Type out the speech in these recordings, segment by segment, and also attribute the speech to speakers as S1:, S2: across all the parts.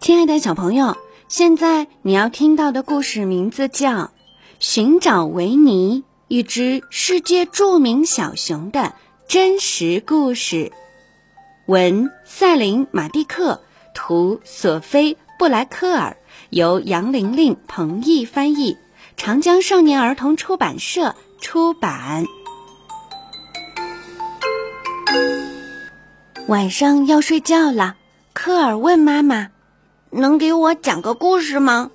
S1: 亲爱的小朋友，现在你要听到的故事名字叫《寻找维尼》，一只世界著名小熊的真实故事。文：赛琳·马蒂克，图：索菲·布莱克尔，由杨玲玲、彭毅翻译，长江少年儿童出版社出版。晚上要睡觉了，科尔问妈妈。
S2: 能给我讲个故事吗？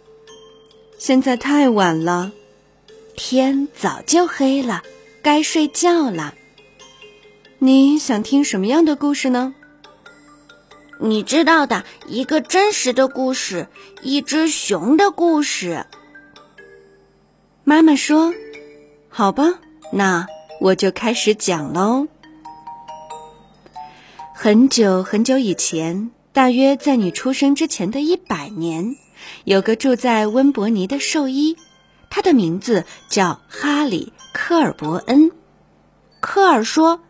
S1: 现在太晚了，天早就黑了，该睡觉了。你想听什么样的故事呢？
S2: 你知道的一个真实的故事，一只熊的故事。
S1: 妈妈说：“好吧，那我就开始讲喽。”很久很久以前。大约在你出生之前的一百年，有个住在温伯尼的兽医，他的名字叫哈里·科尔伯恩。
S2: 科尔说：“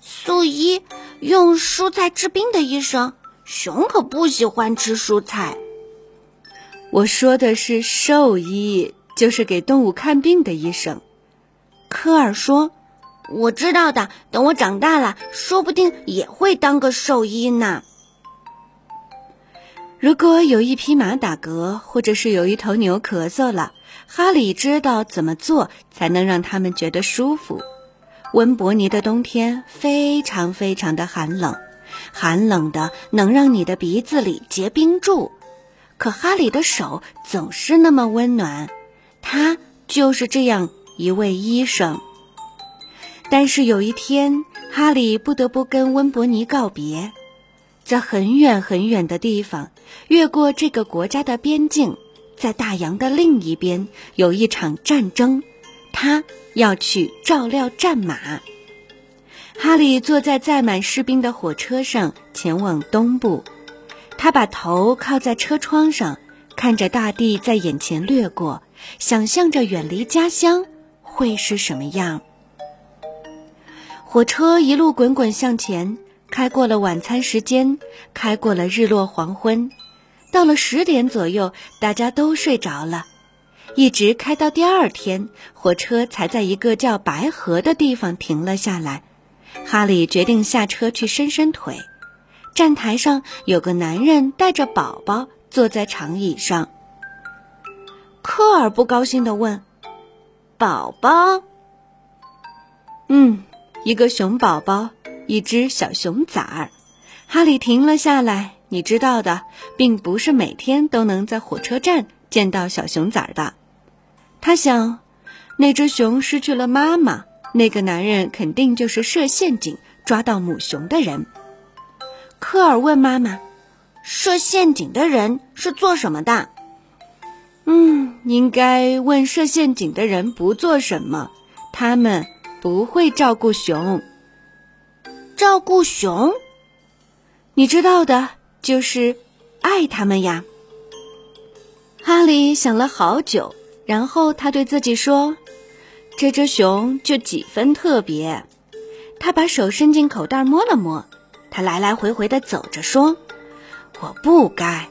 S2: 素医用蔬菜治病的医生，熊可不喜欢吃蔬菜。”
S1: 我说的是兽医，就是给动物看病的医生。
S2: 科尔说：“我知道的，等我长大了，说不定也会当个兽医呢。”
S1: 如果有一匹马打嗝，或者是有一头牛咳嗽了，哈里知道怎么做才能让他们觉得舒服。温伯尼的冬天非常非常的寒冷，寒冷的能让你的鼻子里结冰柱。可哈里的手总是那么温暖，他就是这样一位医生。但是有一天，哈里不得不跟温伯尼告别。在很远很远的地方，越过这个国家的边境，在大洋的另一边有一场战争，他要去照料战马。哈利坐在载满士兵的火车上，前往东部。他把头靠在车窗上，看着大地在眼前掠过，想象着远离家乡会是什么样。火车一路滚滚向前。开过了晚餐时间，开过了日落黄昏，到了十点左右，大家都睡着了，一直开到第二天，火车才在一个叫白河的地方停了下来。哈利决定下车去伸伸腿。站台上有个男人带着宝宝坐在长椅上。科尔不高兴地问：“
S2: 宝宝？
S1: 嗯，一个熊宝宝。”一只小熊崽儿，哈利停了下来。你知道的，并不是每天都能在火车站见到小熊崽儿的。他想，那只熊失去了妈妈，那个男人肯定就是设陷阱抓到母熊的人。科尔问妈妈：“
S2: 设陷阱的人是做什么的？”“
S1: 嗯，应该问设陷阱的人不做什么，他们不会照顾熊。”
S2: 照顾熊，
S1: 你知道的，就是爱他们呀。哈利想了好久，然后他对自己说：“这只熊就几分特别。”他把手伸进口袋摸了摸，他来来回回的走着说：“我不该，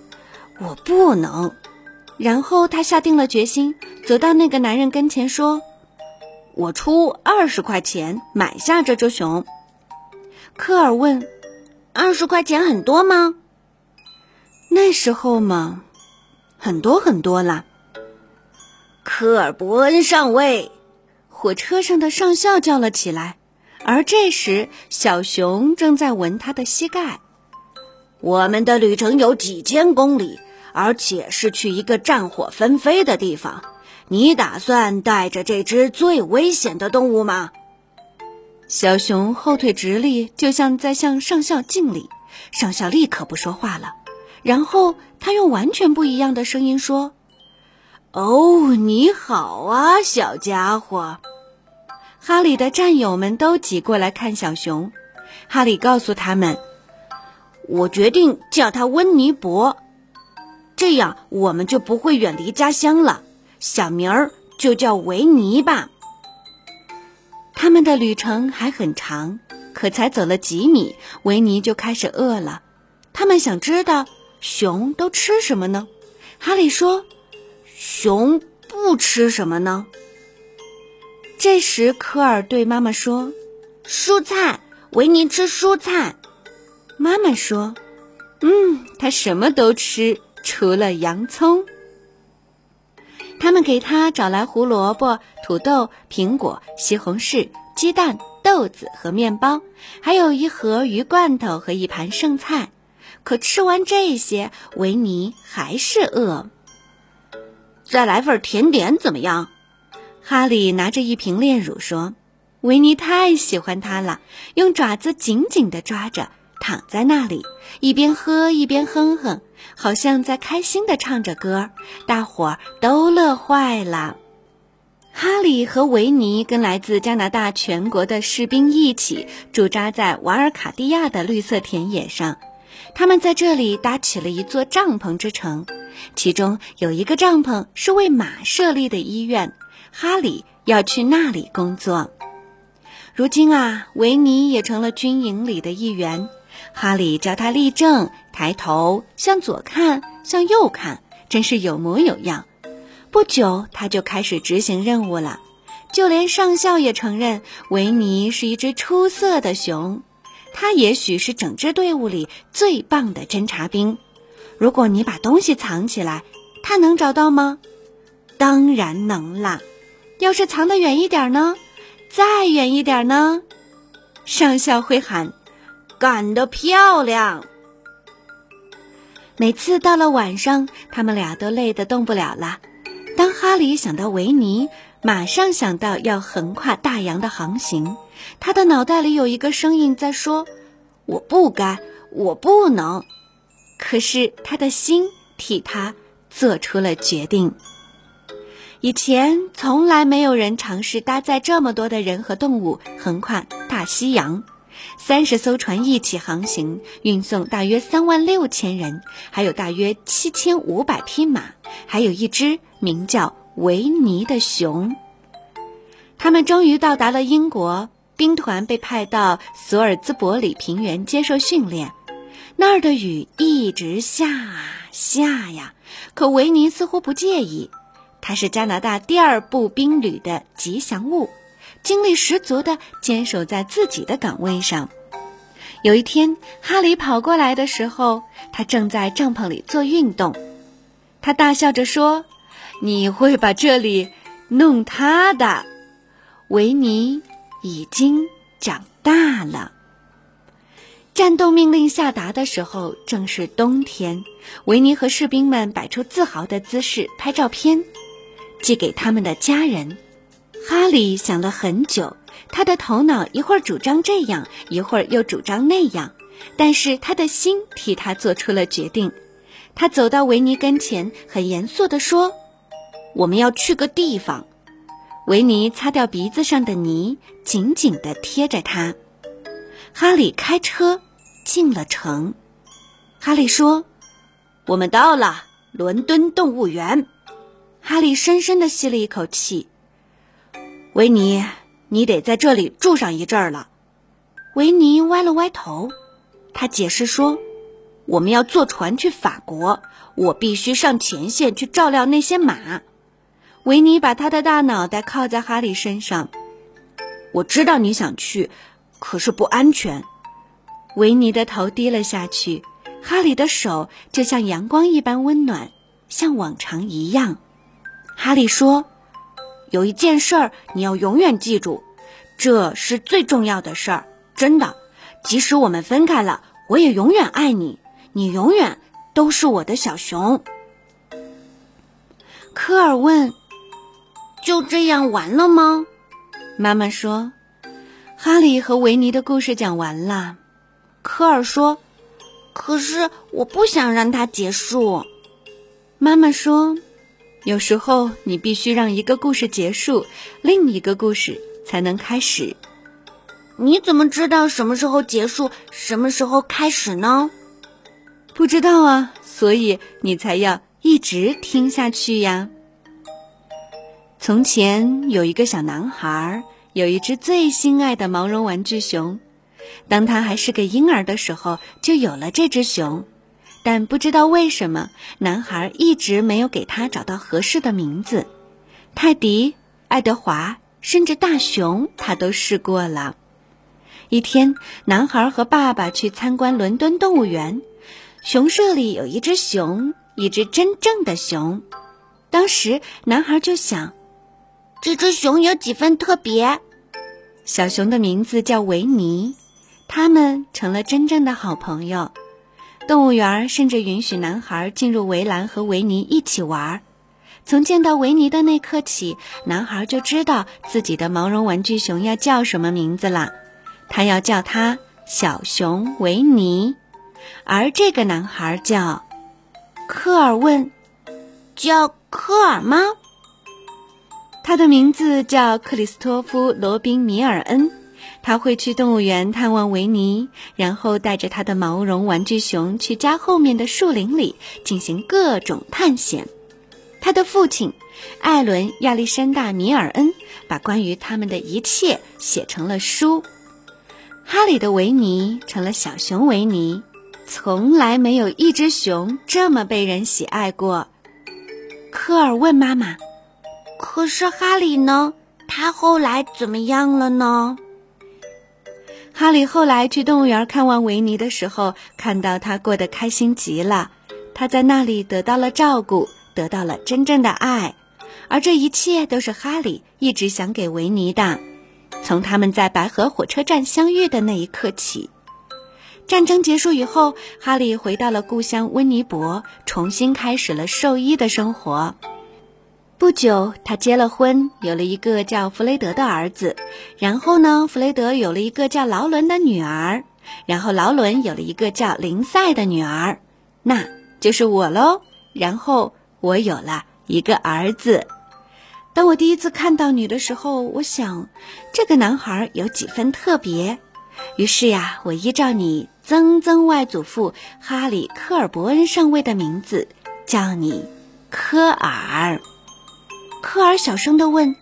S1: 我不能。”然后他下定了决心，走到那个男人跟前说：“我出二十块钱买下这只熊。”科尔问：“
S2: 二十块钱很多吗？”
S1: 那时候嘛，很多很多啦。
S2: 科尔伯恩上尉，
S1: 火车上的上校叫了起来。而这时，小熊正在闻他的膝盖。
S2: 我们的旅程有几千公里，而且是去一个战火纷飞的地方。你打算带着这只最危险的动物吗？
S1: 小熊后腿直立，就像在向上校敬礼。上校立刻不说话了，然后他用完全不一样的声音说：“
S2: 哦，你好啊，小家伙。”
S1: 哈里的战友们都挤过来看小熊。哈里告诉他们：“
S2: 我决定叫他温尼伯。”这样我们就不会远离家乡了。小名儿就叫维尼吧。
S1: 他们的旅程还很长，可才走了几米，维尼就开始饿了。他们想知道熊都吃什么呢？哈利说：“
S2: 熊不吃什么呢？”
S1: 这时，科尔对妈妈说：“
S2: 蔬菜，维尼吃蔬菜。”
S1: 妈妈说：“嗯，他什么都吃，除了洋葱。”他们给他找来胡萝卜、土豆、苹果、西红柿、鸡蛋、豆子和面包，还有一盒鱼罐头和一盘剩菜。可吃完这些，维尼还是饿。
S2: 再来份甜点怎么样？
S1: 哈利拿着一瓶炼乳说：“维尼太喜欢它了，用爪子紧紧地抓着，躺在那里，一边喝一边哼哼。”好像在开心地唱着歌，大伙儿都乐坏了。哈利和维尼跟来自加拿大全国的士兵一起驻扎在瓦尔卡蒂亚的绿色田野上，他们在这里搭起了一座帐篷之城，其中有一个帐篷是为马设立的医院。哈里要去那里工作。如今啊，维尼也成了军营里的一员。哈里教他立正，抬头向左看，向右看，真是有模有样。不久，他就开始执行任务了。就连上校也承认，维尼是一只出色的熊。他也许是整支队伍里最棒的侦察兵。如果你把东西藏起来，他能找到吗？当然能啦。要是藏得远一点呢？再远一点呢？上校会喊。
S2: 干得漂亮！
S1: 每次到了晚上，他们俩都累得动不了了。当哈利想到维尼，马上想到要横跨大洋的航行。他的脑袋里有一个声音在说：“我不该，我不能。”可是他的心替他做出了决定。以前从来没有人尝试搭载这么多的人和动物横跨大西洋。三十艘船一起航行，运送大约三万六千人，还有大约七千五百匹马，还有一只名叫维尼的熊。他们终于到达了英国，兵团被派到索尔兹伯里平原接受训练。那儿的雨一直下啊下呀，可维尼似乎不介意，他是加拿大第二步兵旅的吉祥物。精力十足地坚守在自己的岗位上。有一天，哈里跑过来的时候，他正在帐篷里做运动。他大笑着说：“你会把这里弄塌的。”维尼已经长大了。战斗命令下达的时候，正是冬天。维尼和士兵们摆出自豪的姿势，拍照片，寄给他们的家人。哈里想了很久，他的头脑一会儿主张这样，一会儿又主张那样，但是他的心替他做出了决定。他走到维尼跟前，很严肃地说：“我们要去个地方。”维尼擦掉鼻子上的泥，紧紧地贴着他。哈利开车进了城。哈利说：“
S2: 我们到了伦敦动物园。”
S1: 哈利深深地吸了一口气。
S2: 维尼，你得在这里住上一阵儿了。
S1: 维尼歪了歪头，他解释说：“
S2: 我们要坐船去法国，我必须上前线去照料那些马。”
S1: 维尼把他的大脑袋靠在哈利身上。
S2: 我知道你想去，可是不安全。
S1: 维尼的头低了下去，哈利的手就像阳光一般温暖，像往常一样。
S2: 哈利说。有一件事儿你要永远记住，这是最重要的事儿，真的。即使我们分开了，我也永远爱你，你永远都是我的小熊。
S1: 科尔问：“
S2: 就这样完了吗？”
S1: 妈妈说：“哈利和维尼的故事讲完了。”
S2: 科尔说：“可是我不想让它结束。”
S1: 妈妈说。有时候你必须让一个故事结束，另一个故事才能开始。
S2: 你怎么知道什么时候结束，什么时候开始呢？
S1: 不知道啊，所以你才要一直听下去呀。从前有一个小男孩，有一只最心爱的毛绒玩具熊。当他还是个婴儿的时候，就有了这只熊。但不知道为什么，男孩一直没有给他找到合适的名字。泰迪、爱德华，甚至大熊，他都试过了。一天，男孩和爸爸去参观伦敦动物园，熊舍里有一只熊，一只真正的熊。当时，男孩就想，
S2: 这只熊有几分特别。
S1: 小熊的名字叫维尼，他们成了真正的好朋友。动物园甚至允许男孩进入围栏和维尼一起玩。从见到维尼的那刻起，男孩就知道自己的毛绒玩具熊要叫什么名字了。他要叫它小熊维尼，而这个男孩叫科尔问，
S2: 叫科尔吗？
S1: 他的名字叫克里斯托夫·罗宾·米尔恩。他会去动物园探望维尼，然后带着他的毛绒玩具熊去家后面的树林里进行各种探险。他的父亲艾伦·亚历山大·米尔恩把关于他们的一切写成了书。哈里的维尼成了小熊维尼，从来没有一只熊这么被人喜爱过。科尔问妈妈：“
S2: 可是哈里呢？他后来怎么样了呢？”
S1: 哈里后来去动物园看望维尼的时候，看到他过得开心极了。他在那里得到了照顾，得到了真正的爱，而这一切都是哈里一直想给维尼的。从他们在白河火车站相遇的那一刻起，战争结束以后，哈利回到了故乡温尼伯，重新开始了兽医的生活。不久，他结了婚，有了一个叫弗雷德的儿子。然后呢，弗雷德有了一个叫劳伦的女儿。然后劳伦有了一个叫林赛的女儿，那就是我喽。然后我有了一个儿子。当我第一次看到你的时候，我想，这个男孩有几分特别。于是呀，我依照你曾曾外祖父哈里科尔伯恩上尉的名字，叫你科尔。科尔小声的问：“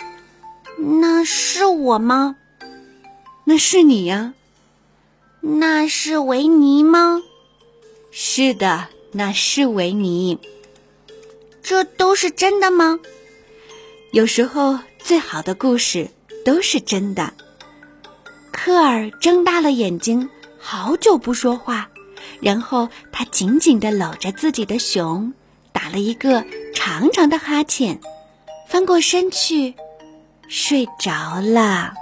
S2: 那是我吗？
S1: 那是你呀。
S2: 那是维尼吗？
S1: 是的，那是维尼。
S2: 这都是真的吗？”
S1: 有时候，最好的故事都是真的。科尔睁大了眼睛，好久不说话，然后他紧紧的搂着自己的熊，打了一个长长的哈欠，翻过身去，睡着了。